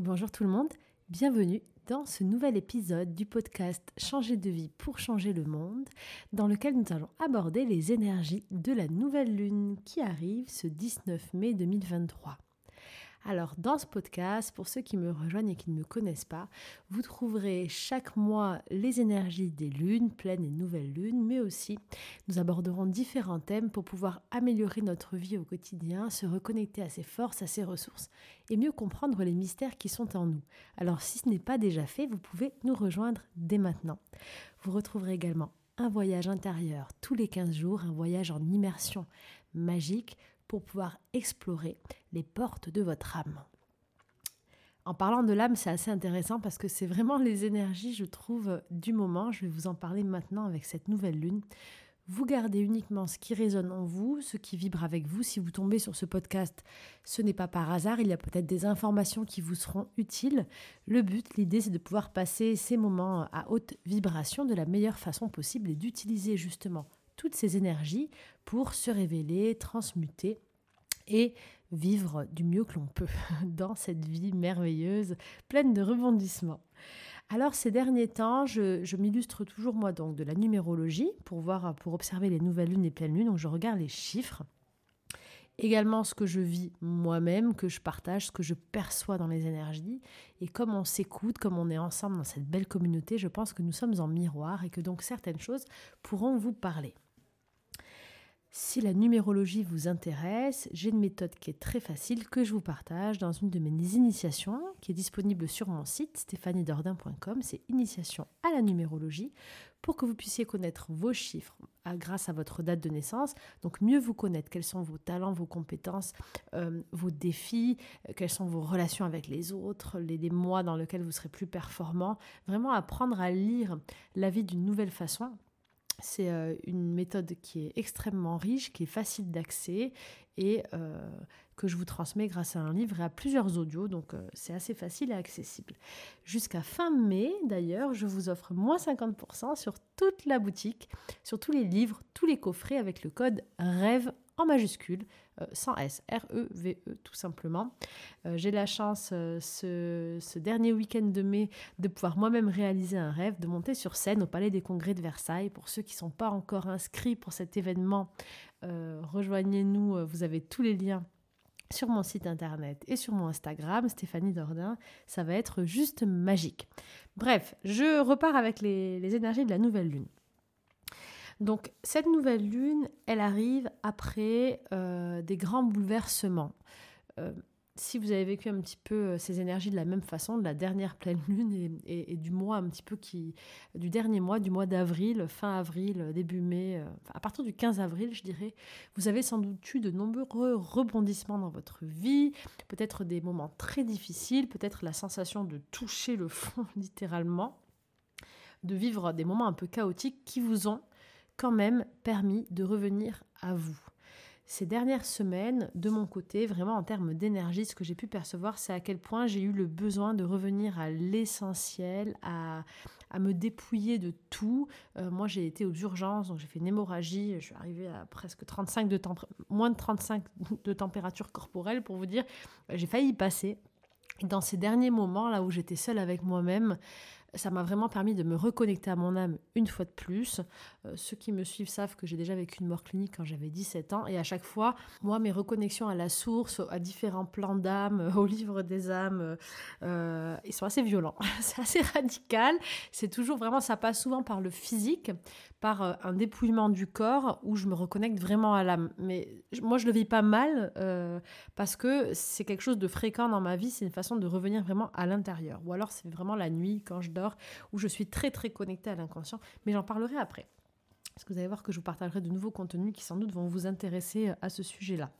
bonjour tout le monde. Bienvenue dans ce nouvel épisode du podcast Changer de vie pour changer le monde, dans lequel nous allons aborder les énergies de la nouvelle lune qui arrive ce 19 mai 2023. Alors dans ce podcast, pour ceux qui me rejoignent et qui ne me connaissent pas, vous trouverez chaque mois les énergies des lunes, pleines et nouvelles lunes, mais aussi nous aborderons différents thèmes pour pouvoir améliorer notre vie au quotidien, se reconnecter à ses forces, à ses ressources et mieux comprendre les mystères qui sont en nous. Alors si ce n'est pas déjà fait, vous pouvez nous rejoindre dès maintenant. Vous retrouverez également un voyage intérieur tous les 15 jours, un voyage en immersion magique pour pouvoir explorer les portes de votre âme. En parlant de l'âme, c'est assez intéressant parce que c'est vraiment les énergies, je trouve, du moment. Je vais vous en parler maintenant avec cette nouvelle lune. Vous gardez uniquement ce qui résonne en vous, ce qui vibre avec vous. Si vous tombez sur ce podcast, ce n'est pas par hasard. Il y a peut-être des informations qui vous seront utiles. Le but, l'idée, c'est de pouvoir passer ces moments à haute vibration de la meilleure façon possible et d'utiliser justement toutes ces énergies pour se révéler, transmuter et vivre du mieux que l'on peut dans cette vie merveilleuse, pleine de rebondissements. Alors ces derniers temps, je, m'illustre toujours moi donc de la numérologie pour voir, pour observer les nouvelles lunes et pleines lunes. Donc je regarde les chiffres, également ce que je vis moi-même, que je partage, ce que je perçois dans les énergies. Et comme on s'écoute, comme on est ensemble dans cette belle communauté, je pense que nous sommes en miroir et que donc certaines choses pourront vous parler. Si la numérologie vous intéresse, j'ai une méthode qui est très facile que je vous partage dans une de mes initiations qui est disponible sur mon site stéphaniedordin.com. C'est initiation à la numérologie pour que vous puissiez connaître vos chiffres grâce à votre date de naissance. Donc mieux vous connaître quels sont vos talents, vos compétences, euh, vos défis, euh, quelles sont vos relations avec les autres, les, les mois dans lesquels vous serez plus performant. Vraiment apprendre à lire la vie d'une nouvelle façon c'est euh, une méthode qui est extrêmement riche, qui est facile d'accès et euh, que je vous transmets grâce à un livre et à plusieurs audios, donc euh, c'est assez facile et accessible. Jusqu'à fin mai, d'ailleurs, je vous offre moins 50% sur toute la boutique, sur tous les livres, tous les coffrets avec le code RêVE en majuscule, sans S, R-E-V-E tout simplement. Euh, j'ai la chance euh, ce, dernier week-end de mai de pouvoir moi-même réaliser un rêve, de monter sur scène au Palais des Congrès de Versailles. Pour ceux qui ne sont pas encore inscrits pour cet événement, rejoignez-nous, vous avez tous les liens sur mon site internet et sur mon Instagram, Stéphanie Dordain. Ça va être juste magique. Bref, je repars avec les énergies de la nouvelle lune. Donc cette nouvelle lune, elle arrive après euh, des grands bouleversements. Euh, si vous avez vécu un petit peu euh, ces énergies de la même façon, de la dernière pleine lune et, du mois un petit peu qui, du dernier mois, du mois d'avril, fin avril, début mai, à partir du 15 avril, je dirais, vous avez sans doute eu de nombreux rebondissements dans votre vie, peut-être des moments très difficiles, peut-être la sensation de toucher le fond littéralement, de vivre des moments un peu chaotiques qui vous ont quand même permis de revenir à vous. Ces dernières semaines, de mon côté, vraiment en termes d'énergie, ce que j'ai pu percevoir, c'est à quel point j'ai eu le besoin de revenir à l'essentiel, à, me dépouiller de tout. Euh, moi, j'ai été aux urgences, donc j'ai fait une hémorragie, je suis arrivée à presque 35 de moins de 35 de température corporelle pour vous dire, j'ai failli passer. dans ces derniers moments, là où j'étais seule avec moi-même, ça m'a vraiment permis de me reconnecter à mon âme une fois de plus. Euh, ceux qui me suivent savent que j'ai déjà vécu une mort clinique quand j'avais 17 ans. Et à chaque fois, moi, mes reconnexions à la source, à différents plans d'âme, au livre des âmes, euh, ils sont assez violents. C'est assez radical. C'est toujours vraiment, ça passe souvent par le physique, par euh, un dépouillement du corps où je me reconnecte vraiment à l'âme. Mais moi, je le vis pas mal parce que c'est quelque chose de fréquent dans ma vie. C'est une façon de revenir vraiment à l'intérieur. Ou alors, c'est vraiment la nuit quand je dors où je suis très très connectée à l'inconscient, mais j'en parlerai après. Parce que vous allez voir que je vous partagerai de nouveaux contenus qui sans doute vont vous intéresser à ce sujet-là.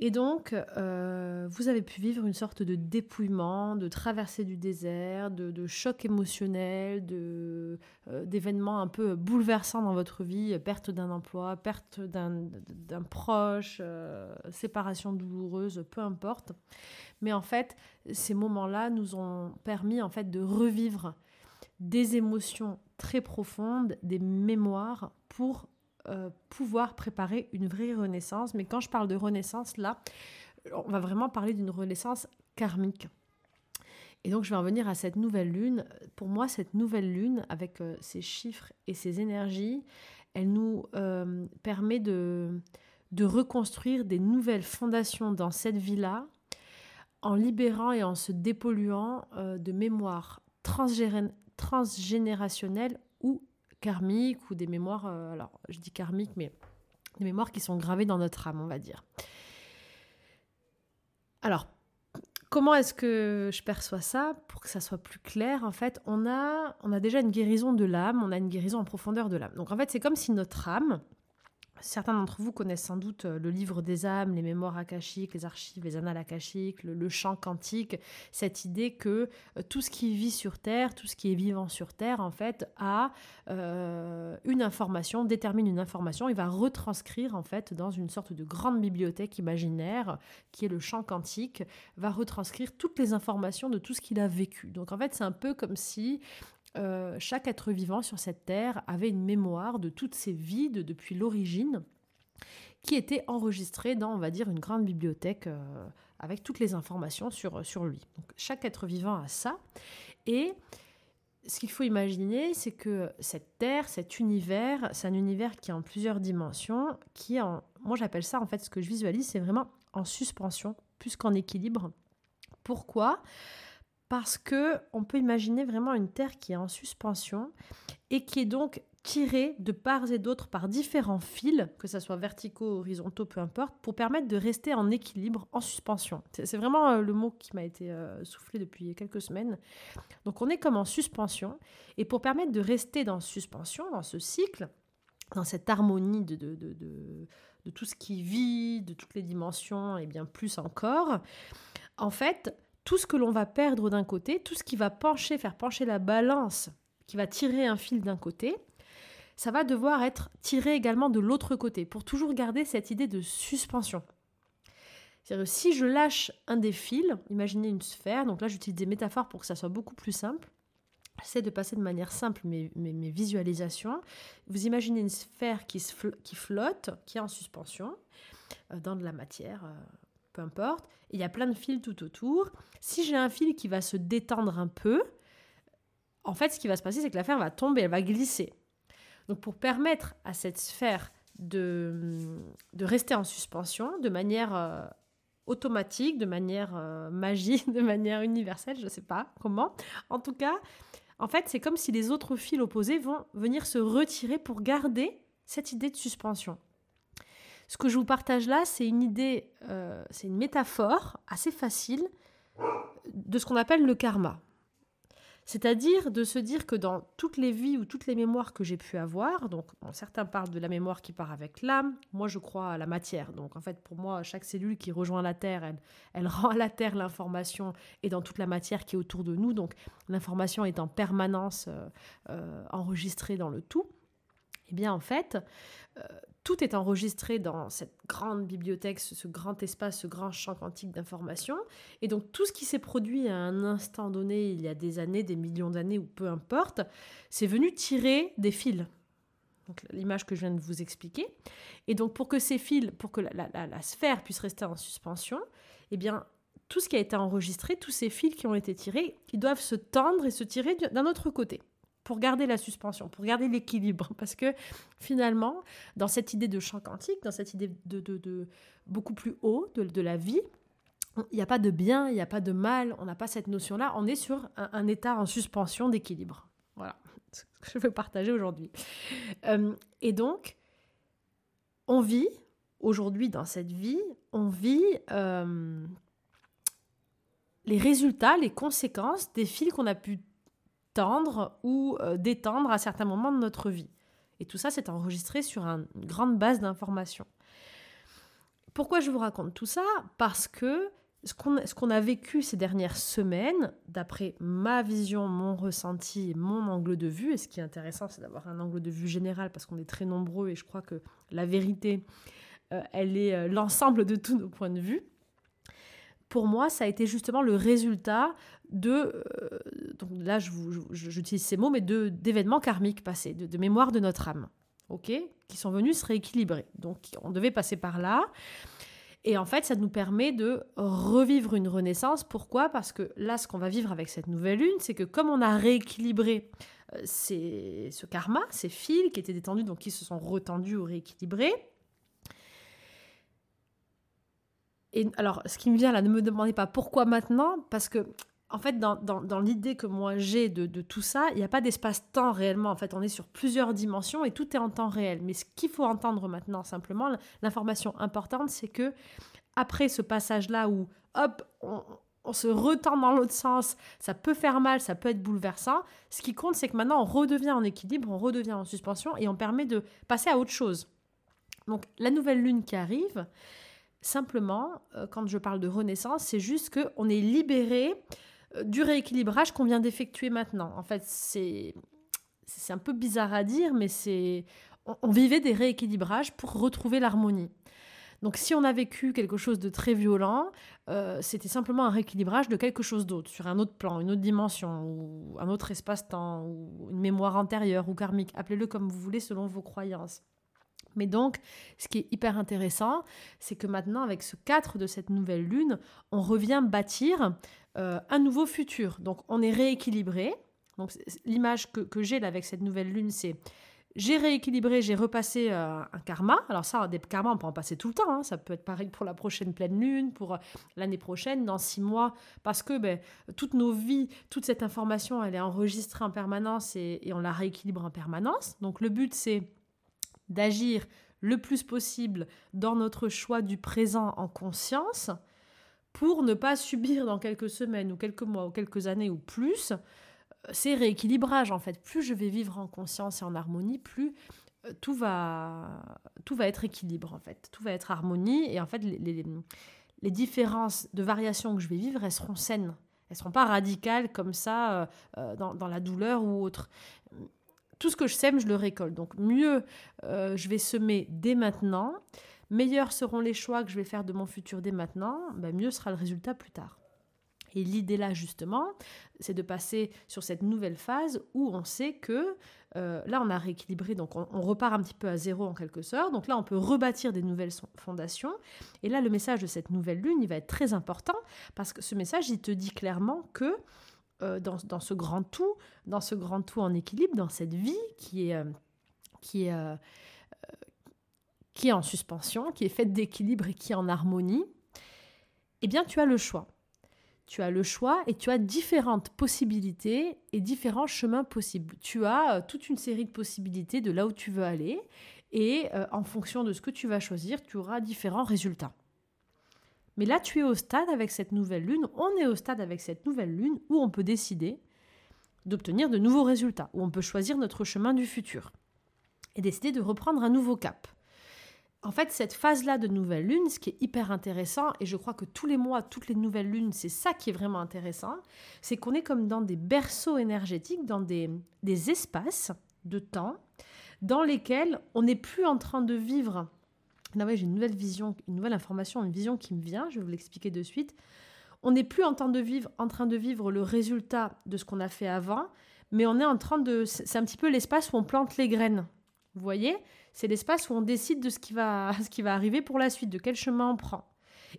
Et donc, euh, vous avez pu vivre une sorte de dépouillement, de traversée du désert, de, choc émotionnel, de, euh, d'événements un peu bouleversants dans votre vie, perte d'un emploi, perte d'un, proche, euh, séparation douloureuse, peu importe. Mais en fait, ces moments-là nous ont permis en fait de revivre des émotions très profondes, des mémoires pour euh, pouvoir préparer une vraie renaissance. Mais quand je parle de renaissance, là, on va vraiment parler d'une renaissance karmique. Et donc je vais en venir à cette nouvelle lune. Pour moi, cette nouvelle lune, avec ses chiffres et ses énergies, elle nous permet de, de reconstruire des nouvelles fondations dans cette vie-là en libérant et en se dépolluant de mémoires transgénérationnelles karmiques ou des mémoires, alors je dis karmiques, mais des mémoires qui sont gravées dans notre âme, on va dire. Alors, comment est-ce que je perçois ça Pour que ça soit plus clair, en fait, on a, on a déjà une guérison de l'âme, on a une guérison en profondeur de l'âme. Donc, en fait, c'est comme si notre âme, Certains d'entre vous connaissent sans doute euh, le livre des âmes, les mémoires akashiques, les archives, les annales akashiques, le, chant quantique, cette idée que euh, tout ce qui vit sur Terre, tout ce qui est vivant sur Terre, en fait, a euh, une information, détermine une information et va retranscrire, en fait, dans une sorte de grande bibliothèque imaginaire, qui est le chant quantique, va retranscrire toutes les informations de tout ce qu'il a vécu. Donc, en fait, c'est un peu comme si euh, chaque être vivant sur cette terre avait une mémoire de toutes ses vies depuis l'origine qui était enregistrée dans, on va dire, une grande bibliothèque euh, avec toutes les informations sur, sur lui. Donc, chaque être vivant a ça. Et ce qu'il faut imaginer, c'est que cette Terre, cet univers, c'est un univers qui est en plusieurs dimensions, qui est en, moi j'appelle ça en fait, ce que je visualise, c'est vraiment en suspension, plus qu'en équilibre. Pourquoi? Parce que on peut imaginer vraiment une Terre qui est en suspension et qui est donc tirée de part et d'autre par différents fils, que ce soit verticaux, horizontaux, peu importe, pour permettre de rester en équilibre, en suspension. C'est vraiment euh, le mot qui m'a été euh, soufflé depuis quelques semaines. Donc on est comme en suspension, et pour permettre de rester dans suspension, dans ce cycle, dans cette harmonie de, de, de, de tout ce qui vit, de toutes les dimensions, et bien plus encore, en fait, tout ce que l'on va perdre d'un côté, tout ce qui va pencher, faire pencher la balance, qui va tirer un fil d'un côté, ça va devoir être tiré également de l'autre côté, pour toujours garder cette idée de suspension. Si je lâche un des fils, imaginez une sphère, donc là j'utilise des métaphores pour que ça soit beaucoup plus simple. J'essaie de passer de manière simple mes, visualisations. Vous imaginez une sphère qui, qui flotte, qui est en suspension, euh, dans de la matière, euh, peu importe. Il y a plein de fils tout autour. Si j'ai un fil qui va se détendre un peu, en fait, ce qui va se passer, c'est que l'affaire va tomber, elle va glisser. Donc, pour permettre à cette sphère de, de rester en suspension de manière euh, automatique, de manière euh, magique, de manière universelle, je ne sais pas comment. En tout cas, en fait, c'est comme si les autres fils opposés vont venir se retirer pour garder cette idée de suspension. Ce que je vous partage là, c'est une idée, euh, c'est une métaphore assez facile de ce qu'on appelle le karma. C'est-à-dire de se dire que dans toutes les vies ou toutes les mémoires que j'ai pu avoir, donc certains parlent de la mémoire qui part avec l'âme, moi je crois à la matière. Donc en fait pour moi chaque cellule qui rejoint la Terre, elle, rend à la Terre l'information et dans toute la matière qui est autour de nous. Donc l'information est en permanence euh, euh, enregistrée dans le tout. Eh bien en fait, tout est enregistré dans cette grande bibliothèque, ce, grand espace, ce grand champ quantique d'informations. Et donc tout ce qui s'est produit à un instant donné, il y a des années, des millions d'années ou peu importe, c'est venu tirer des fils. Donc l'image que je viens de vous expliquer. Et donc pour que ces fils, pour que la, sphère puisse rester en suspension, eh bien tout ce qui a été enregistré, tous ces fils qui ont été tirés, ils doivent se tendre et se tirer d'un autre côté pour garder la suspension, pour garder l'équilibre. Parce que finalement, dans cette idée de champ quantique, dans cette idée de, de, beaucoup plus haut de, la vie, il n'y a pas de bien, il n'y a pas de mal, on n'a pas cette notion-là, on est sur un, état en suspension d'équilibre. Voilà ce que je veux partager aujourd'hui. Euh, et donc, on vit, aujourd'hui dans cette vie, on vit euh, les résultats, les conséquences des fils qu'on a pu tendre ou euh, détendre à certains moments de notre vie. Et tout ça, c'est enregistré sur une grande base d'informations. Pourquoi je vous raconte tout ça? Parce que ce qu'on a vécu ces dernières semaines, d'après ma vision, mon ressenti, mon angle de vue, et ce qui est intéressant, c'est d'avoir un angle de vue général, parce qu'on est très nombreux, et je crois que la vérité, euh, elle est euh, l'ensemble de tous nos points de vue pour moi, ça a été justement le résultat de, euh, donc là j'utilise ces mots, mais de d'événements karmiques passés, de, mémoire de notre âme, ok, qui sont venus se rééquilibrer. Donc on devait passer par là. Et en fait, ça nous permet de revivre une renaissance. Pourquoi? Parce que là, ce qu'on va vivre avec cette nouvelle lune, c'est que comme on a rééquilibré euh, ce karma, ces fils qui étaient détendus, donc qui se sont retendus ou rééquilibrés, et alors, ce qui me vient là, ne me demandez pas pourquoi maintenant, parce que en fait, dans, l'idée que moi j'ai de, tout ça, il n'y a pas d'espace-temps réellement. En fait, on est sur plusieurs dimensions et tout est en temps réel. Mais ce qu'il faut entendre maintenant, simplement, l'information importante, c'est que après ce passage-là où, hop, on, on se retend dans l'autre sens, ça peut faire mal, ça peut être bouleversant. Ce qui compte, c'est que maintenant, on redevient en équilibre, on redevient en suspension et on permet de passer à autre chose. Donc, la nouvelle lune qui arrive, simplement, euh, quand je parle de renaissance, c'est juste qu'on est libéré du rééquilibrage qu'on vient d'effectuer maintenant. En fait, c'est c'est un peu bizarre à dire, mais c'est on, vivait des rééquilibrages pour retrouver l'harmonie. Donc si on a vécu quelque chose de très violent, euh, c'était simplement un rééquilibrage de quelque chose d'autre, sur un autre plan, une autre dimension, ou un autre espace-temps, ou une mémoire antérieure ou karmique, appelez-le comme vous voulez selon vos croyances. Mais donc, ce qui est hyper intéressant, c'est que maintenant, avec ce 4 de cette nouvelle lune, on revient bâtir euh, un nouveau futur. Donc on est rééquilibré. Donc l'image que, j'ai là avec cette nouvelle lune, c'est j'ai rééquilibré, j'ai repassé euh, un karma. Alors ça, des karmas, on peut en passer tout le temps. Hein. Ça peut être pareil pour la prochaine pleine lune, pour euh, l'année prochaine, dans six mois, parce que ben, toutes nos vies, toute cette information, elle est enregistrée en permanence et, et on la rééquilibre en permanence. Donc le but, c'est d'agir le plus possible dans notre choix du présent en conscience pour ne pas subir dans quelques semaines ou quelques mois ou quelques années ou plus euh, ces rééquilibrages en fait. Plus je vais vivre en conscience et en harmonie, plus euh, tout va, tout va être équilibre en fait. Tout va être harmonie et en fait les, les, différences de variation que je vais vivre, elles seront saines. Elles seront pas radicales comme ça euh, dans, dans, la douleur ou autre. Tout ce que je sème, je le récolte. Donc mieux, je vais semer dès maintenant meilleurs seront les choix que je vais faire de mon futur dès maintenant, ben, mieux sera le résultat plus tard. Et l'idée là, justement, c'est de passer sur cette nouvelle phase où on sait que euh, là, on a rééquilibré, donc on, repart un petit peu à zéro en quelque sorte. Donc là, on peut rebâtir des nouvelles fondations. Et là, le message de cette nouvelle lune, il va être très important parce que ce message, il te dit clairement que euh, dans, dans, ce grand tout, dans ce grand tout en équilibre, dans cette vie qui est, euh, qui est qui est en suspension, qui est faite d'équilibre et qui est en harmonie, eh bien tu as le choix. Tu as le choix et tu as différentes possibilités et différents chemins possibles. Tu as euh, toute une série de possibilités de là où tu veux aller et euh, en fonction de ce que tu vas choisir, tu auras différents résultats. Mais là, tu es au stade avec cette nouvelle lune, on est au stade avec cette nouvelle lune où on peut décider d'obtenir de nouveaux résultats, où on peut choisir notre chemin du futur et décider de reprendre un nouveau cap en fait, cette phase-là de nouvelle lune, ce qui est hyper intéressant, et je crois que tous les mois, toutes les nouvelles lunes, c'est ça qui est vraiment intéressant, c'est qu'on est comme dans des berceaux énergétiques, dans des, espaces de temps, dans lesquels on n'est plus en train de vivre. Là, j'ai une nouvelle vision, une nouvelle information, une vision qui me vient, je vais vous l'expliquer de suite. On n'est plus en train de vivre, en train de vivre le résultat de ce qu'on a fait avant, mais on est en train de. C'est un petit peu l'espace où on plante les graines. Vous voyez c'est l'espace où on décide de ce qui, va, ce qui va arriver pour la suite, de quel chemin on prend.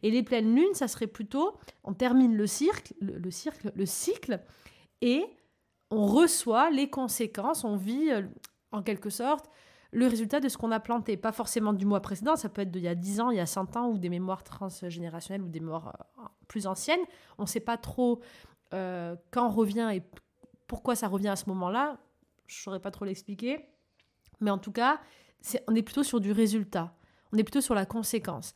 Et les pleines lunes, ça serait plutôt, on termine le, cirque, le, cercle, le cycle, et on reçoit les conséquences, on vit euh, en quelque sorte le résultat de ce qu'on a planté. Pas forcément du mois précédent, ça peut être d'il y a 10 ans, il y a 100 ans, ou des mémoires transgénérationnelles, ou des mémoires euh, plus anciennes. On ne sait pas trop euh, quand revient et pourquoi ça revient à ce moment-là. Je ne saurais pas trop l'expliquer. Mais en tout cas, on est plutôt sur du résultat, on est plutôt sur la conséquence.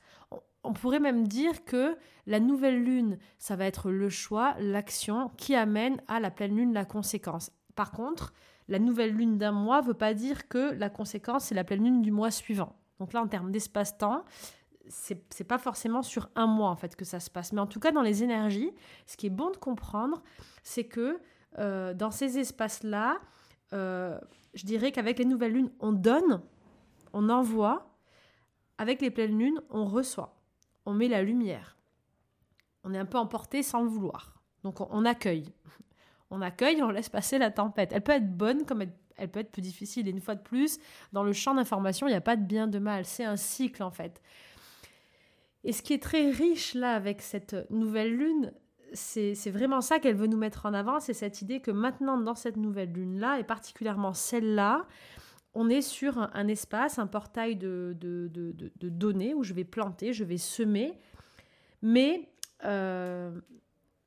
On, pourrait même dire que la nouvelle lune, ça va être le choix, l'action qui amène à la pleine lune la conséquence. Par contre, la nouvelle lune d'un mois ne veut pas dire que la conséquence, c'est la pleine lune du mois suivant. Donc là, en termes d'espace-temps, c'est, pas forcément sur un mois en fait que ça se passe. Mais en tout cas, dans les énergies, ce qui est bon de comprendre, c'est que euh, dans ces espaces-là, euh, je dirais qu'avec les nouvelles lunes, on donne on envoie, avec les pleines lunes, on reçoit, on met la lumière. On est un peu emporté sans le vouloir. Donc on, accueille. On accueille, on laisse passer la tempête. Elle peut être bonne comme elle, peut être plus difficile. Et une fois de plus, dans le champ d'information, il n'y a pas de bien, de mal. C'est un cycle en fait. Et ce qui est très riche là avec cette nouvelle lune, c'est vraiment ça qu'elle veut nous mettre en avant, c'est cette idée que maintenant dans cette nouvelle lune-là, et particulièrement celle-là, on est sur un, espace, un portail de, données où je vais planter, je vais semer, mais euh,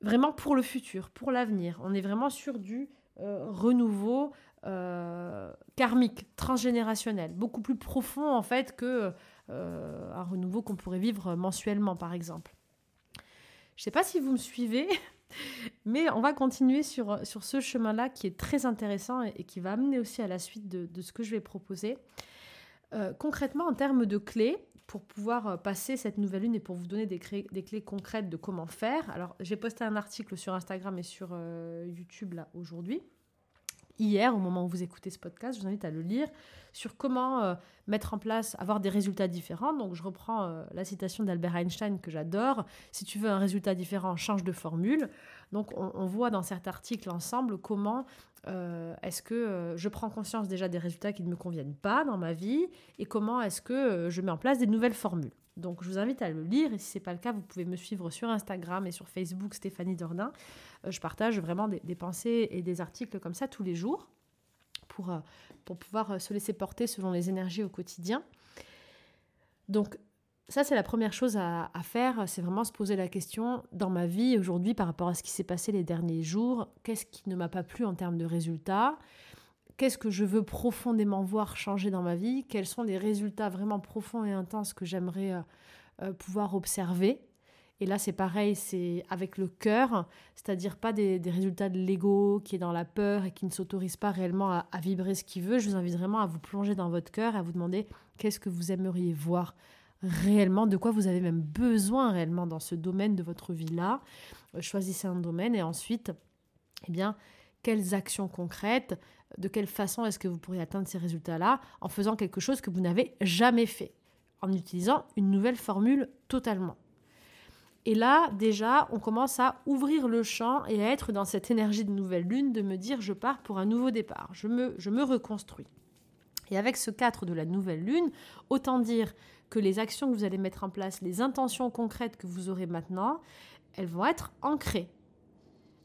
vraiment pour le futur, pour l'avenir. On est vraiment sur du euh, renouveau euh, karmique, transgénérationnel, beaucoup plus profond en fait que un renouveau qu'on pourrait vivre mensuellement par exemple. Je ne sais pas si vous me suivez, mais on va continuer sur, sur ce chemin-là qui est très intéressant et, qui va amener aussi à la suite de, de ce que je vais proposer. Euh, concrètement, en termes de clés, pour pouvoir euh, passer cette nouvelle lune et pour vous donner des, des clés concrètes de comment faire. Alors, j'ai posté un article sur Instagram et sur euh, YouTube là aujourd'hui hier, au moment où vous écoutez ce podcast, je vous invite à le lire, sur comment euh, mettre en place, avoir des résultats différents. Donc je reprends euh, la citation d'Albert Einstein que j'adore. Si tu veux un résultat différent, change de formule. Donc on, voit dans cet article ensemble comment euh, est-ce que je prends conscience déjà des résultats qui ne me conviennent pas dans ma vie et comment est-ce que je mets en place des nouvelles formules. Donc je vous invite à le lire et si ce n'est pas le cas, vous pouvez me suivre sur Instagram et sur Facebook Stéphanie Dordain. Euh, je partage vraiment des, pensées et des articles comme ça tous les jours pour, euh, pouvoir euh, se laisser porter selon les énergies au quotidien. Donc ça, c'est la première chose à faire, c'est vraiment se poser la question dans ma vie aujourd'hui par rapport à ce qui s'est passé les derniers jours, qu'est-ce qui ne m'a pas plu en termes de résultats? Qu'est-ce que je veux profondément voir changer dans ma vie Quels sont les résultats vraiment profonds et intenses que j'aimerais pouvoir observer et là, c'est pareil, c'est avec le cœur, c'est-à-dire pas des, résultats de l'ego qui est dans la peur et qui ne s'autorise pas réellement à, vibrer ce qu'il veut. Je vous invite vraiment à vous plonger dans votre cœur, à vous demander qu'est-ce que vous aimeriez voir réellement, de quoi vous avez même besoin réellement dans ce domaine de votre vie-là. Euh, choisissez un domaine et ensuite, eh bien, quelles actions concrètes, de quelle façon est-ce que vous pourriez atteindre ces résultats-là en faisant quelque chose que vous n'avez jamais fait, en utilisant une nouvelle formule totalement. Et là, déjà, on commence à ouvrir le champ et à être dans cette énergie de nouvelle lune, de me dire je pars pour un nouveau départ, je me, je me reconstruis. Et avec ce 4 de la nouvelle lune, autant dire que les actions que vous allez mettre en place, les intentions concrètes que vous aurez maintenant, elles vont être ancrées.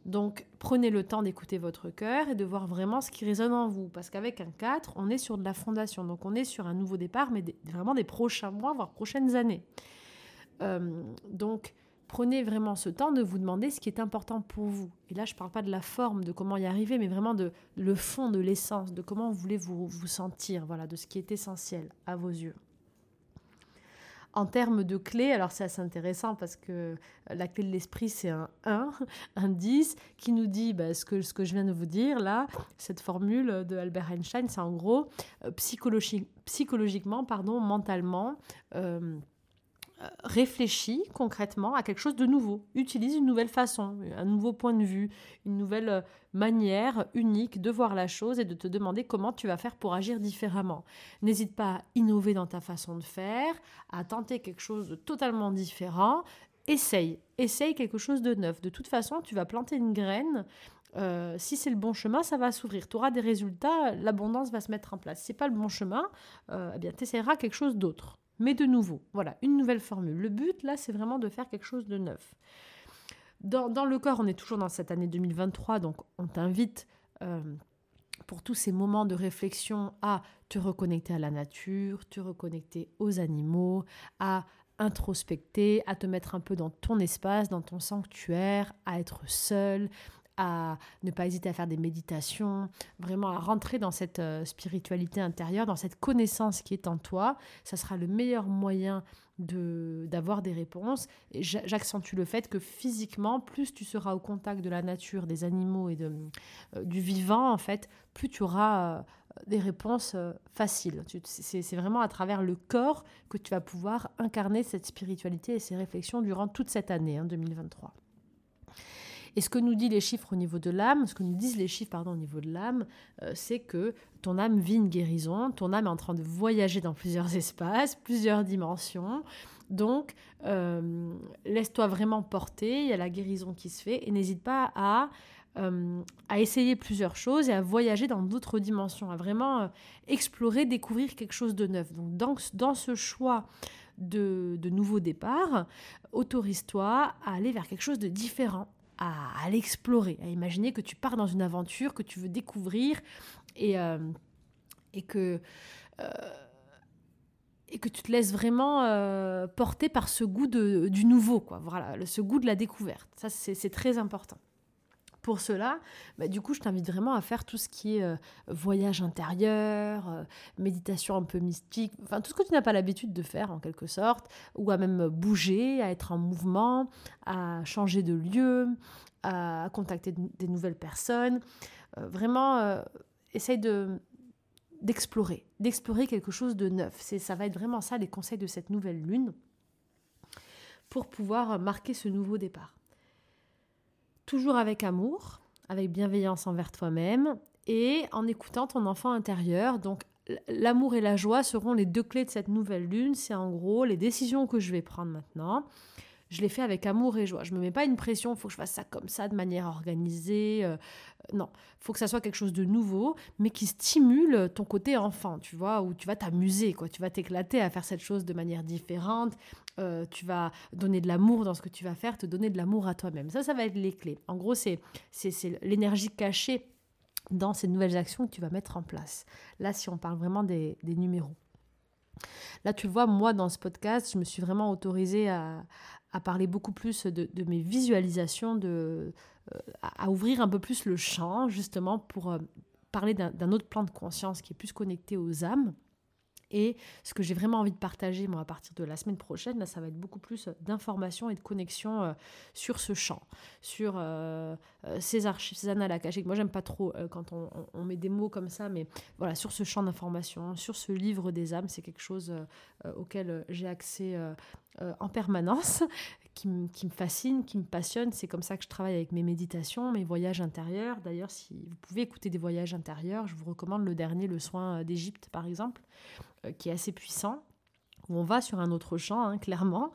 Donc prenez le temps d'écouter votre cœur et de voir vraiment ce qui résonne en vous. Parce qu'avec un 4, on est sur de la fondation. Donc on est sur un nouveau départ, mais vraiment des prochains mois, voire prochaines années. Euh, donc prenez vraiment ce temps de vous demander ce qui est important pour vous. Et là, je ne parle pas de la forme, de comment y arriver, mais vraiment de le fond, de l'essence, de comment vous voulez vous, vous sentir, voilà, de ce qui est essentiel à vos yeux. En termes de clés, alors c'est assez intéressant parce que la clé de l'esprit, c'est un 1, un 10, qui nous dit bah, ce, que, ce que je viens de vous dire là, cette formule de Albert Einstein, c'est en gros euh, psychologiquement, pardon, mentalement. Euh, euh, réfléchis concrètement à quelque chose de nouveau, utilise une nouvelle façon, un nouveau point de vue, une nouvelle euh, manière unique de voir la chose et de te demander comment tu vas faire pour agir différemment. N'hésite pas à innover dans ta façon de faire, à tenter quelque chose de totalement différent. Essaye, essaye quelque chose de neuf. De toute façon, tu vas planter une graine. Euh, si c'est le bon chemin, ça va s'ouvrir. Tu auras des résultats, l'abondance va se mettre en place. Si c'est pas le bon chemin, eh bien, tu essaieras quelque chose d'autre mais de nouveau. Voilà, une nouvelle formule. Le but, là, c'est vraiment de faire quelque chose de neuf. Dans, le corps, on est toujours dans cette année 2023, donc on t'invite euh, pour tous ces moments de réflexion à te reconnecter à la nature, te reconnecter aux animaux, à introspecter, à te mettre un peu dans ton espace, dans ton sanctuaire, à être seul, à ne pas hésiter à faire des méditations, vraiment à rentrer dans cette euh, spiritualité intérieure, dans cette connaissance qui est en toi. Ça sera le meilleur moyen d'avoir des réponses. J'accentue le fait que physiquement, plus tu seras au contact de la nature, des animaux et de, euh, du vivant, en fait, plus tu auras euh, des réponses faciles. C'est vraiment à travers le corps que tu vas pouvoir incarner cette spiritualité et ces réflexions durant toute cette année, hein, 2023. Et ce que nous disent les chiffres au niveau de l'âme, ce que nous disent les chiffres au niveau de l'âme, euh, c'est que ton âme vit une guérison, ton âme est en train de voyager dans plusieurs espaces, plusieurs dimensions. Donc, euh, laisse-toi vraiment porter, il y a la guérison qui se fait, et n'hésite pas à, euh, à essayer plusieurs choses et à voyager dans d'autres dimensions, à vraiment explorer, découvrir quelque chose de neuf. Donc, dans, dans ce choix de, nouveaux départs, autorise-toi à aller vers quelque chose de différent, à, l'explorer, à imaginer que tu pars dans une aventure que tu veux découvrir et, euh, et que... Euh, et que tu te laisses vraiment euh, porter par ce goût de, du nouveau, quoi. Voilà, ce goût de la découverte. Ça, c'est très important. Pour cela, bah, du coup, je t'invite vraiment à faire tout ce qui est euh, voyage intérieur, euh, méditation un peu mystique, enfin tout ce que tu n'as pas l'habitude de faire en quelque sorte, ou à même bouger, à être en mouvement, à changer de lieu, à contacter des nouvelles personnes. vraiment, essaye de d'explorer, d'explorer quelque chose de neuf. Ça va être vraiment ça les conseils de cette nouvelle lune pour pouvoir marquer ce nouveau départ. Toujours avec amour, avec bienveillance envers toi-même et en écoutant ton enfant intérieur. Donc l'amour et la joie seront les deux clés de cette nouvelle lune. C'est en gros les décisions que je vais prendre maintenant je l'ai fait avec amour et joie. Je me mets pas une pression, il faut que je fasse ça comme ça, de manière organisée. Euh, non, il faut que ça soit quelque chose de nouveau, mais qui stimule ton côté enfant, tu vois, où tu vas t'amuser, quoi. Tu vas t'éclater à faire cette chose de manière différente. Euh, tu vas donner de l'amour dans ce que tu vas faire, te donner de l'amour à toi-même. Ça, ça va être les clés. En gros, c'est l'énergie cachée dans ces nouvelles actions que tu vas mettre en place. Là, si on parle vraiment des, numéros. Là, tu vois, moi, dans ce podcast, je me suis vraiment autorisée à, à parler beaucoup plus de, mes visualisations, de, euh, à ouvrir un peu plus le champ, justement, pour euh, parler d'un autre plan de conscience qui est plus connecté aux âmes. Et ce que j'ai vraiment envie de partager, moi, à partir de la semaine prochaine, là, ça va être beaucoup plus d'informations et de connexions euh, sur ce champ, sur euh, euh, ces archives, ces annales akashiques. Moi, j'aime pas trop quand on, met des mots comme ça, mais voilà, sur ce champ d'informations, sur ce livre des âmes, c'est quelque chose auquel j'ai accès en permanence, qui, me fascine, qui me passionne. C'est comme ça que je travaille avec mes méditations, mes voyages intérieurs. D'ailleurs, si vous pouvez écouter des voyages intérieurs, je vous recommande le dernier, le soin d'Égypte, par exemple euh, qui est assez puissant, où on va sur un autre champ, hein, clairement.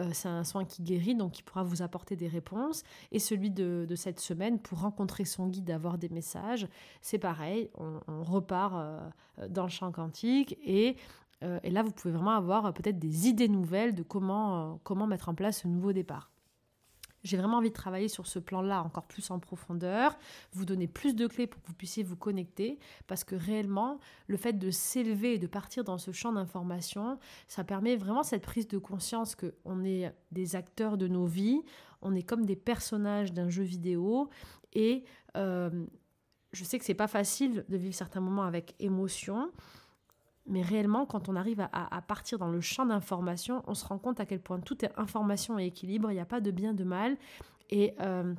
Euh, c'est un soin qui guérit, donc qui pourra vous apporter des réponses. Et celui de, cette semaine, pour rencontrer son guide, avoir des messages, c'est pareil, on, repart euh, dans le champ quantique et et là, vous pouvez vraiment avoir peut-être des idées nouvelles de comment, comment mettre en place ce nouveau départ. J'ai vraiment envie de travailler sur ce plan-là encore plus en profondeur, vous donner plus de clés pour que vous puissiez vous connecter, parce que réellement, le fait de s'élever et de partir dans ce champ d'information, ça permet vraiment cette prise de conscience qu'on est des acteurs de nos vies, on est comme des personnages d'un jeu vidéo, et euh, je sais que c'est pas facile de vivre certains moments avec émotion, mais réellement, quand on arrive à, partir dans le champ d'information, on se rend compte à quel point tout est information et équilibre, il n'y a pas de bien, de mal. Et, euh,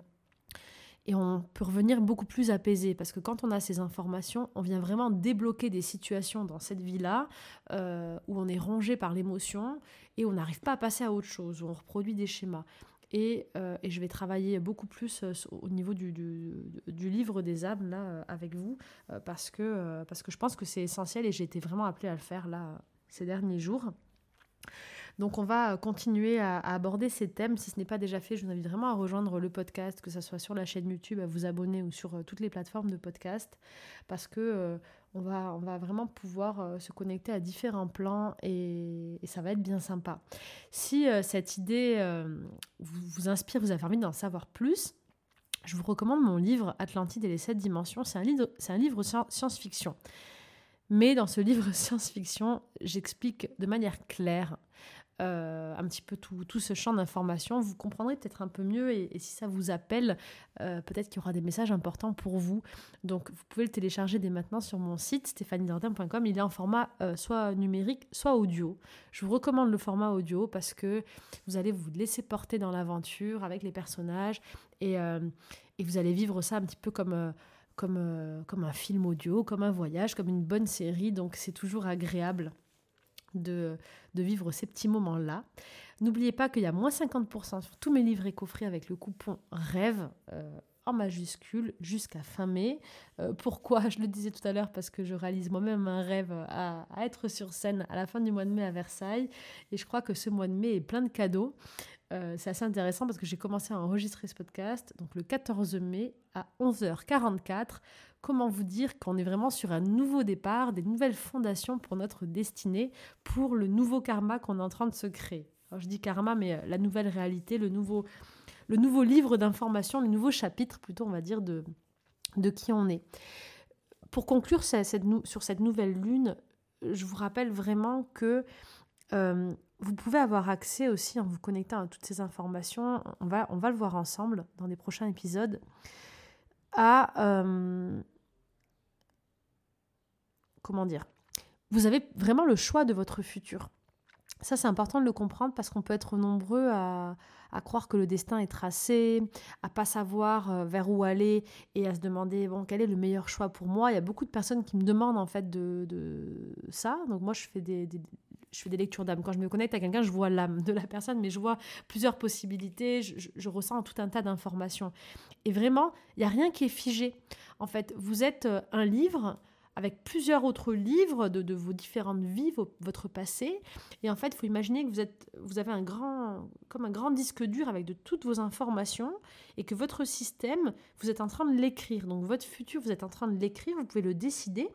et on peut revenir beaucoup plus apaisé, parce que quand on a ces informations, on vient vraiment débloquer des situations dans cette vie-là, euh, où on est rongé par l'émotion, et on n'arrive pas à passer à autre chose, où on reproduit des schémas. Euh, et, je vais travailler beaucoup plus euh, au niveau du, livre des âmes là euh, avec vous parce que parce que je pense que c'est essentiel et j'ai été vraiment appelée à le faire là ces derniers jours. Donc on va continuer à, aborder ces thèmes. Si ce n'est pas déjà fait, je vous invite vraiment à rejoindre le podcast, que ce soit sur la chaîne YouTube, à vous abonner ou sur toutes les plateformes de podcast, parce que on va, vraiment pouvoir euh, se connecter à différents plans et, ça va être bien sympa. Si euh, cette idée euh, vous, inspire, vous avez envie d'en savoir plus, je vous recommande mon livre Atlantide et les sept dimensions. C'est un livre science-fiction. Mais dans ce livre science-fiction, j'explique de manière claire euh, un petit peu tout, ce champ d'information, vous comprendrez peut-être un peu mieux et, si ça vous appelle, euh, peut-être qu'il y aura des messages importants pour vous. Donc vous pouvez le télécharger dès maintenant sur mon site stéphaniedardin.com. Il est en format euh, soit numérique, soit audio. Je vous recommande le format audio parce que vous allez vous laisser porter dans l'aventure avec les personnages et, vous allez vivre ça un petit peu comme un film audio, comme un voyage, comme une bonne série, donc c'est toujours agréable de, vivre ces petits moments-là. N'oubliez pas qu'il y a moins 50% sur tous mes livres et coffrets avec le coupon RêVE. Euh, en majuscule jusqu'à fin mai. Euh, pourquoi Je le disais tout à l'heure parce que je réalise moi-même un rêve à, être sur scène à la fin du mois de mai à Versailles. Et je crois que ce mois de mai est plein de cadeaux. Euh, c'est assez intéressant parce que j'ai commencé à enregistrer ce podcast donc le 14 mai à 11h44. Comment vous dire qu'on est vraiment sur un nouveau départ, des nouvelles fondations pour notre destinée, pour le nouveau karma qu'on est en train de se créer. Je dis karma, mais la nouvelle réalité, le nouveau, livre d'information, le nouveau chapitre plutôt, on va dire, de, qui on est. Pour conclure sur cette nouvelle lune, je vous rappelle vraiment que euh, vous pouvez avoir accès aussi en vous connectant à toutes ces informations, on va, le voir ensemble dans les prochains épisodes, à... Euh, comment dire Vous avez vraiment le choix de votre futur. Ça, c'est important de le comprendre parce qu'on peut être nombreux à, croire que le destin est tracé, à pas savoir euh, vers où aller et à se demander bon quel est le meilleur choix pour moi. Il y a beaucoup de personnes qui me demandent en fait de, ça. Donc moi, je fais des, lectures d'âme. Quand je me connecte à quelqu'un, je vois l'âme de la personne, mais je vois plusieurs possibilités. Je, je ressens tout un tas d'informations. Et vraiment, il y a rien qui est figé. En fait, vous êtes euh, un livre avec plusieurs autres livres de, vos différentes vies, votre passé. Et en fait, il faut imaginer que vous, êtes, vous avez un grand, comme un grand disque dur avec de toutes vos informations et que votre système, vous êtes en train de l'écrire. Donc votre futur, vous êtes en train de l'écrire, vous pouvez le décider.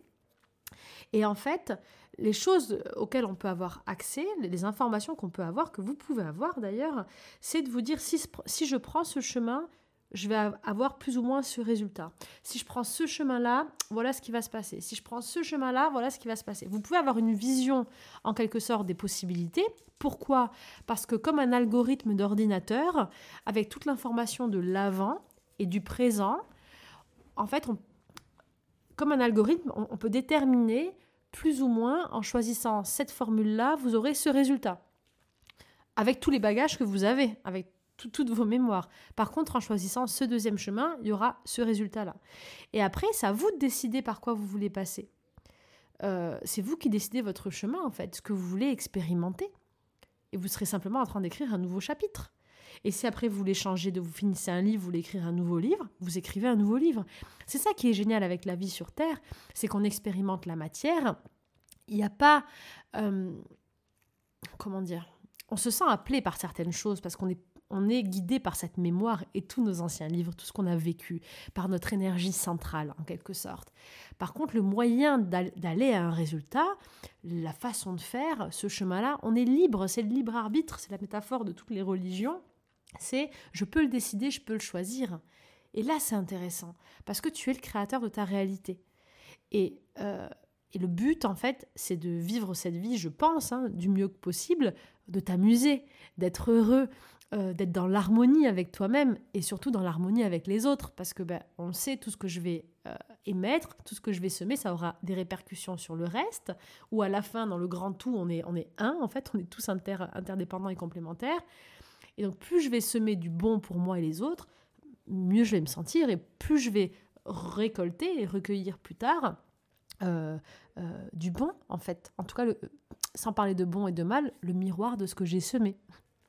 Et en fait, les choses auxquelles on peut avoir accès, les informations qu'on peut avoir, que vous pouvez avoir d'ailleurs, c'est de vous dire si, si je prends ce chemin, je vais avoir plus ou moins ce résultat. Si je prends ce chemin-là, voilà ce qui va se passer. Si je prends ce chemin-là, voilà ce qui va se passer. Vous pouvez avoir une vision en quelque sorte des possibilités. Pourquoi? Parce que comme un algorithme d'ordinateur, avec toute l'information de l'avant et du présent, en fait, comme un algorithme, on, on peut déterminer plus ou moins en choisissant cette formule-là, vous aurez ce résultat. Avec tous les bagages que vous avez, avec toutes vos mémoires. Par contre, en choisissant ce deuxième chemin, il y aura ce résultat-là. Et après, c'est à vous de décider par quoi vous voulez passer. Euh, c'est vous qui décidez votre chemin, en fait, ce que vous voulez expérimenter. Et vous serez simplement en train d'écrire un nouveau chapitre. Et si après vous voulez changer de vous finissez un livre, vous voulez écrire un nouveau livre, vous écrivez un nouveau livre. C'est ça qui est génial avec la vie sur Terre, c'est qu'on expérimente la matière. Il n'y a pas... Euh, comment dire on se sent appelé par certaines choses parce qu'on est on est guidé par cette mémoire et tous nos anciens livres, tout ce qu'on a vécu, par notre énergie centrale en quelque sorte. Par contre, le moyen d'aller à un résultat, la façon de faire, ce chemin-là, on est libre, c'est le libre arbitre, c'est la métaphore de toutes les religions, c'est je peux le décider, je peux le choisir. Et là, c'est intéressant, parce que tu es le créateur de ta réalité. Et, euh, le but, en fait, c'est de vivre cette vie, je pense, hein, du mieux que possible, de t'amuser, d'être heureux, euh, d'être dans l'harmonie avec toi-même et surtout dans l'harmonie avec les autres parce que ben, on sait tout ce que je vais euh, émettre, tout ce que je vais semer, ça aura des répercussions sur le reste ou à la fin dans le grand tout on est on est un en fait, on est tous interdépendants et complémentaires. Et donc plus je vais semer du bon pour moi et les autres, mieux je vais me sentir et plus je vais récolter et recueillir plus tard euh, du bon en fait. En tout cas, sans parler de bon et de mal, le miroir de ce que j'ai semé.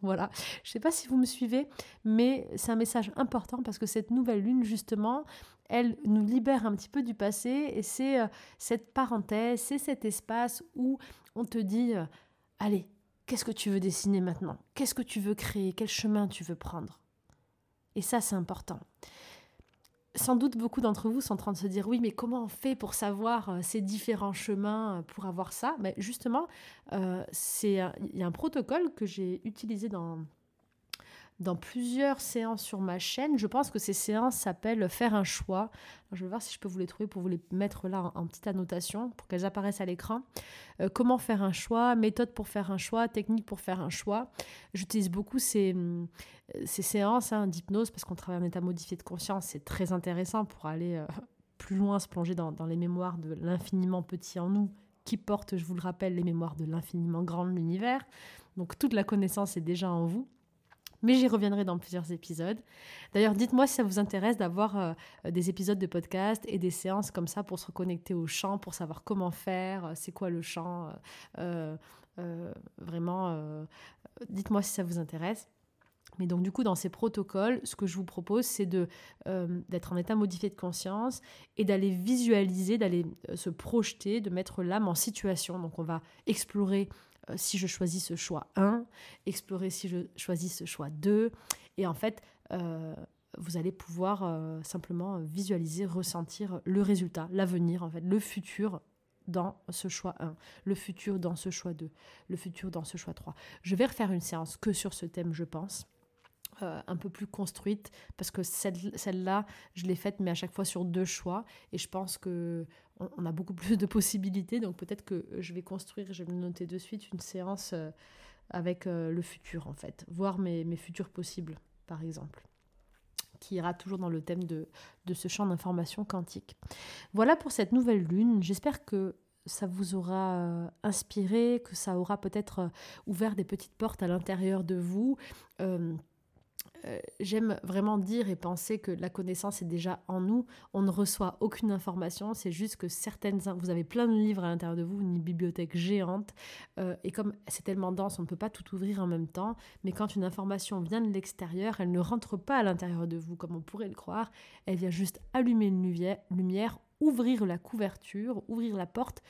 Voilà, je ne sais pas si vous me suivez, mais c'est un message important parce que cette nouvelle lune, justement, elle nous libère un petit peu du passé et c'est euh, cette parenthèse, c'est cet espace où on te dit, euh, allez, qu'est-ce que tu veux dessiner maintenant? Qu'est-ce que tu veux créer? Quel chemin tu veux prendre? Et ça, c'est important sans doute beaucoup d'entre vous sont en train de se dire oui, mais comment on fait pour savoir euh, ces différents chemins euh, pour avoir ça? Mais justement, euh, il y a un protocole que j'ai utilisé dans, dans plusieurs séances sur ma chaîne. Je pense que ces séances s'appellent Faire un choix. je vais voir si je peux vous les trouver pour vous les mettre là en, petite annotation pour qu'elles apparaissent à l'écran. Euh, comment faire un choix, méthode pour faire un choix, technique pour faire un choix. J'utilise beaucoup ces, euh, ces séances hein, d'hypnose parce qu'on travaille en état modifié de conscience. C'est très intéressant pour aller euh, plus loin, se plonger dans, dans les mémoires de l'infiniment petit en nous qui porte, je vous le rappelle, les mémoires de l'infiniment grand de l'univers. Donc toute la connaissance est déjà en vous. Mais j'y reviendrai dans plusieurs épisodes. D'ailleurs, dites-moi si ça vous intéresse d'avoir euh, des épisodes de podcast et des séances comme ça pour se reconnecter au chant, pour savoir comment faire, euh, c'est quoi le chant. Euh, vraiment, dites-moi si ça vous intéresse. Mais donc du coup, dans ces protocoles, ce que je vous propose, c'est d'être en état modifié de conscience et d'aller visualiser, d'aller se projeter, de mettre l'âme en situation. Donc on va explorer si je choisis ce choix 1, explorer si je choisis ce choix 2. Et en fait, vous allez pouvoir euh, simplement visualiser, ressentir le résultat, l'avenir, en fait, le futur dans ce choix 1, le futur dans ce choix 2, le futur dans ce choix 3. Je vais refaire une séance que sur ce thème, je pense. Euh, un peu plus construite parce que celle-là, je l'ai faite mais à chaque fois sur deux choix et je pense que on, a beaucoup plus de possibilités donc peut-être que je vais construire, je vais me noter de suite une séance euh, avec le futur en fait, voir mes, mes futurs possibles par exemple qui ira toujours dans le thème de, de ce champ d'information quantique. Voilà pour cette nouvelle lune. J'espère que ça vous aura euh, inspiré, que ça aura peut-être euh, ouvert des petites portes à l'intérieur de vous. Euh, euh, j'aime vraiment dire et penser que la connaissance est déjà en nous. On ne reçoit aucune information, c'est juste que certaines... Vous avez plein de livres à l'intérieur de vous, une bibliothèque géante, euh, et comme c'est tellement dense, on ne peut pas tout ouvrir en même temps, mais quand une information vient de l'extérieur, elle ne rentre pas à l'intérieur de vous comme on pourrait le croire, elle vient juste allumer une lumière, ouvrir la couverture, ouvrir la porte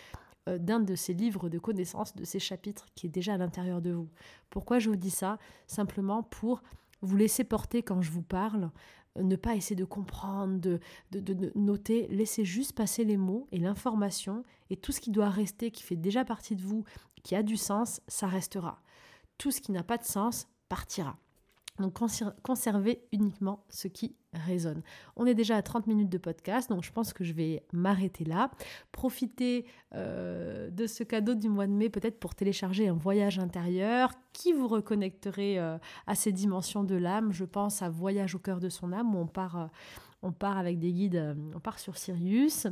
euh, d'un de ces livres de connaissances, de ces chapitres qui est déjà à l'intérieur de vous. Pourquoi je vous dis ça? Simplement pour vous laissez porter quand je vous parle, euh, ne pas essayer de comprendre, de, de, noter, laissez juste passer les mots et l'information, et tout ce qui doit rester, qui fait déjà partie de vous, qui a du sens, ça restera. Tout ce qui n'a pas de sens partira. Donc conservez uniquement ce qui résonne. On est déjà à 30 minutes de podcast, donc je pense que je vais m'arrêter là. Profitez euh, de ce cadeau du mois de mai peut-être pour télécharger un voyage intérieur qui vous reconnecterait euh, à ces dimensions de l'âme. Je pense à Voyage au cœur de son âme où on part, euh, on part avec des guides, on part sur Sirius,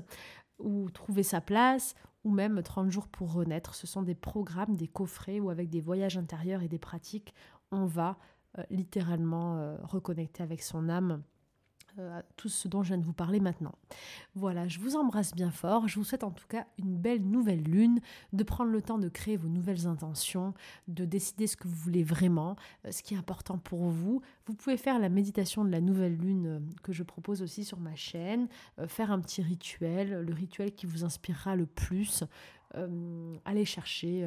ou trouver sa place, ou même 30 jours pour renaître. Ce sont des programmes, des coffrets où avec des voyages intérieurs et des pratiques, on va littéralement euh, reconnecter avec son âme euh, tout ce dont je viens de vous parler maintenant. Voilà, je vous embrasse bien fort. Je vous souhaite en tout cas une belle nouvelle lune, de prendre le temps de créer vos nouvelles intentions, de décider ce que vous voulez vraiment, ce qui est important pour vous. Vous pouvez faire la méditation de la nouvelle lune que je propose aussi sur ma chaîne, faire un petit rituel, le rituel qui vous inspirera le plus. allez chercher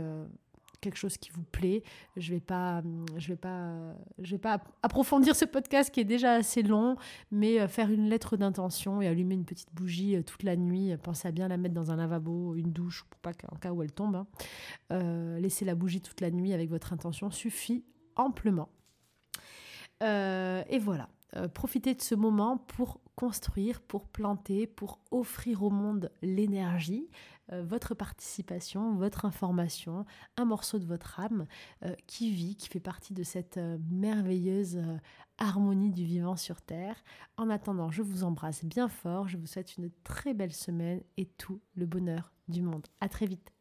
quelque chose qui vous plaît. Je vais pas, je vais pas, je vais pas approfondir ce podcast qui est déjà assez long, mais euh, faire une lettre d'intention et allumer une petite bougie euh, toute la nuit. Pensez à bien la mettre dans un lavabo, une douche, pour pas qu'en cas où elle tombe. Hein. Euh, laissez la bougie toute la nuit avec votre intention suffit amplement. et voilà. profitez de ce moment pour construire, pour planter, pour offrir au monde l'énergie, euh, votre participation, votre information, un morceau de votre âme euh, qui vit, qui fait partie de cette euh, merveilleuse harmonie du vivant sur Terre. En attendant, je vous embrasse bien fort, je vous souhaite une très belle semaine et tout le bonheur du monde. À très vite.